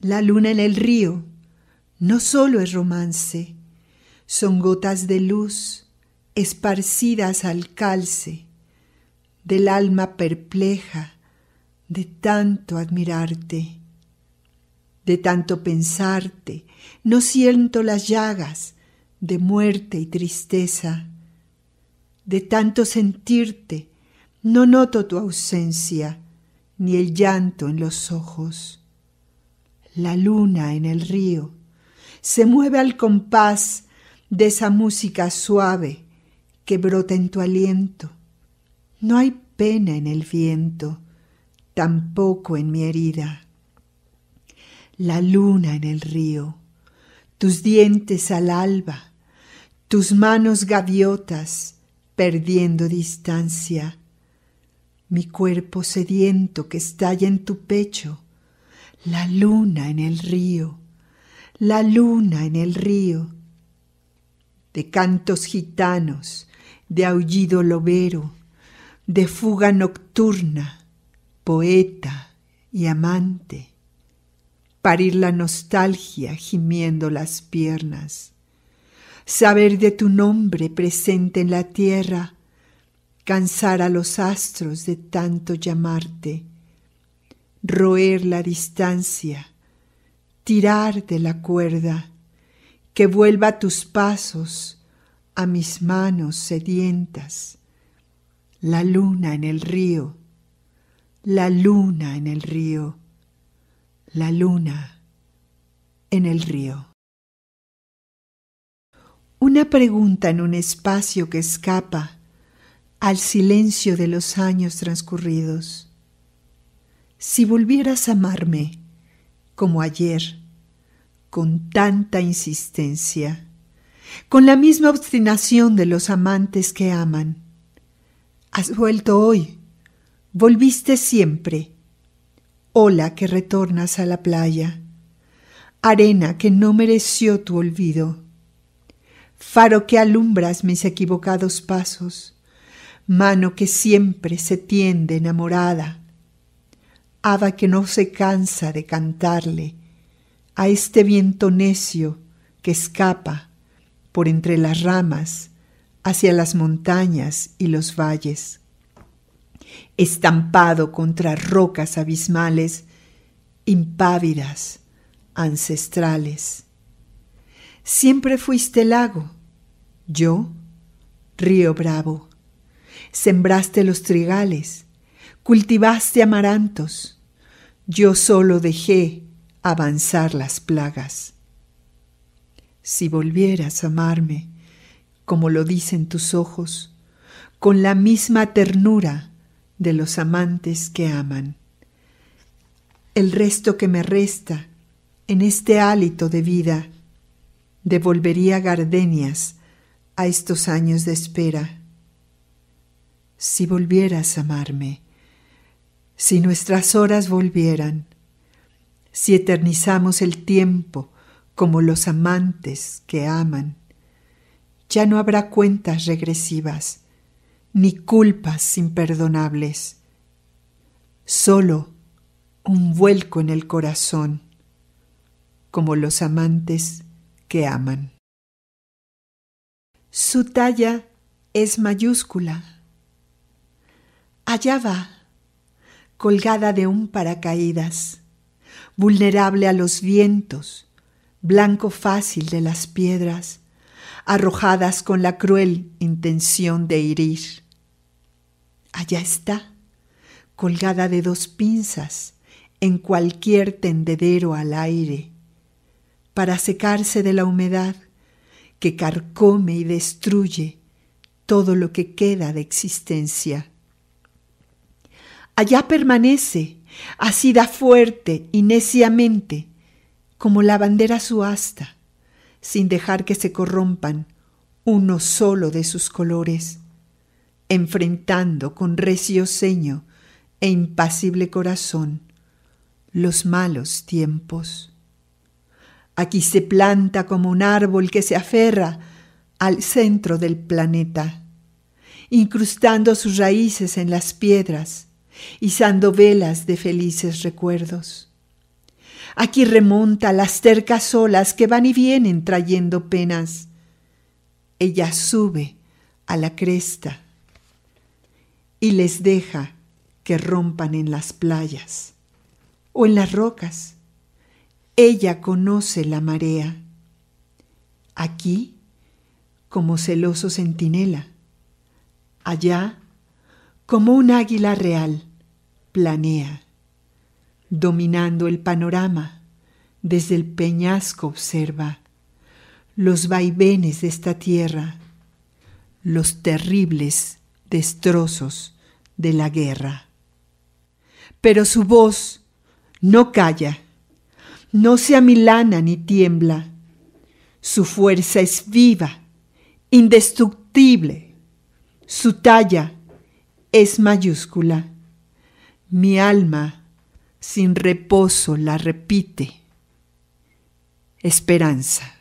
La luna en el río. No solo es romance, son gotas de luz esparcidas al calce del alma perpleja de tanto admirarte, de tanto pensarte, no siento las llagas de muerte y tristeza, de tanto sentirte, no noto tu ausencia, ni el llanto en los ojos. La luna en el río se mueve al compás de esa música suave que brota en tu aliento. No hay pena en el viento, tampoco en mi herida. La luna en el río, tus dientes al alba, tus manos gaviotas perdiendo distancia, mi cuerpo sediento que estalla en tu pecho, la luna en el río, la luna en el río, de cantos gitanos, de aullido lobero, de fuga nocturna, poeta y amante, parir la nostalgia gimiendo las piernas, saber de tu nombre presente en la tierra, cansar a los astros de tanto llamarte, roer la distancia, tirar de la cuerda, que vuelva tus pasos a mis manos sedientas, la luna en el río, la luna en el río, la luna en el río. Una pregunta en un espacio que escapa al silencio de los años transcurridos. Si volvieras a amarme como ayer, con tanta insistencia, con la misma obstinación de los amantes que aman, has vuelto hoy Volviste siempre, ola que retornas a la playa, arena que no mereció tu olvido, faro que alumbras mis equivocados pasos, mano que siempre se tiende enamorada, hada que no se cansa de cantarle a este viento necio que escapa por entre las ramas hacia las montañas y los valles estampado contra rocas abismales, impávidas, ancestrales. Siempre fuiste lago, yo, río bravo. Sembraste los trigales, cultivaste amarantos, yo solo dejé avanzar las plagas. Si volvieras a amarme, como lo dicen tus ojos, con la misma ternura de los amantes que aman. El resto que me resta en este hálito de vida devolvería gardenias a estos años de espera. Si volvieras a amarme, si nuestras horas volvieran, si eternizamos el tiempo como los amantes que aman, ya no habrá cuentas regresivas ni culpas imperdonables, solo un vuelco en el corazón, como los amantes que aman. Su talla es mayúscula. Allá va, colgada de un paracaídas, vulnerable a los vientos, blanco fácil de las piedras, arrojadas con la cruel intención de herir. Allá está, colgada de dos pinzas en cualquier tendedero al aire, para secarse de la humedad que carcome y destruye todo lo que queda de existencia. Allá permanece, asida fuerte y neciamente, como la bandera su asta, sin dejar que se corrompan uno solo de sus colores, enfrentando con recio ceño e impasible corazón los malos tiempos. Aquí se planta como un árbol que se aferra al centro del planeta, incrustando sus raíces en las piedras, izando velas de felices recuerdos. Aquí remonta las tercas olas que van y vienen trayendo penas. Ella sube a la cresta y les deja que rompan en las playas o en las rocas. Ella conoce la marea. Aquí, como celoso centinela, allá, como un águila real, planea dominando el panorama, desde el peñasco observa los vaivenes de esta tierra, los terribles destrozos de la guerra. Pero su voz no calla, no se amilana ni tiembla, su fuerza es viva, indestructible, su talla es mayúscula. Mi alma sin reposo la repite. Esperanza.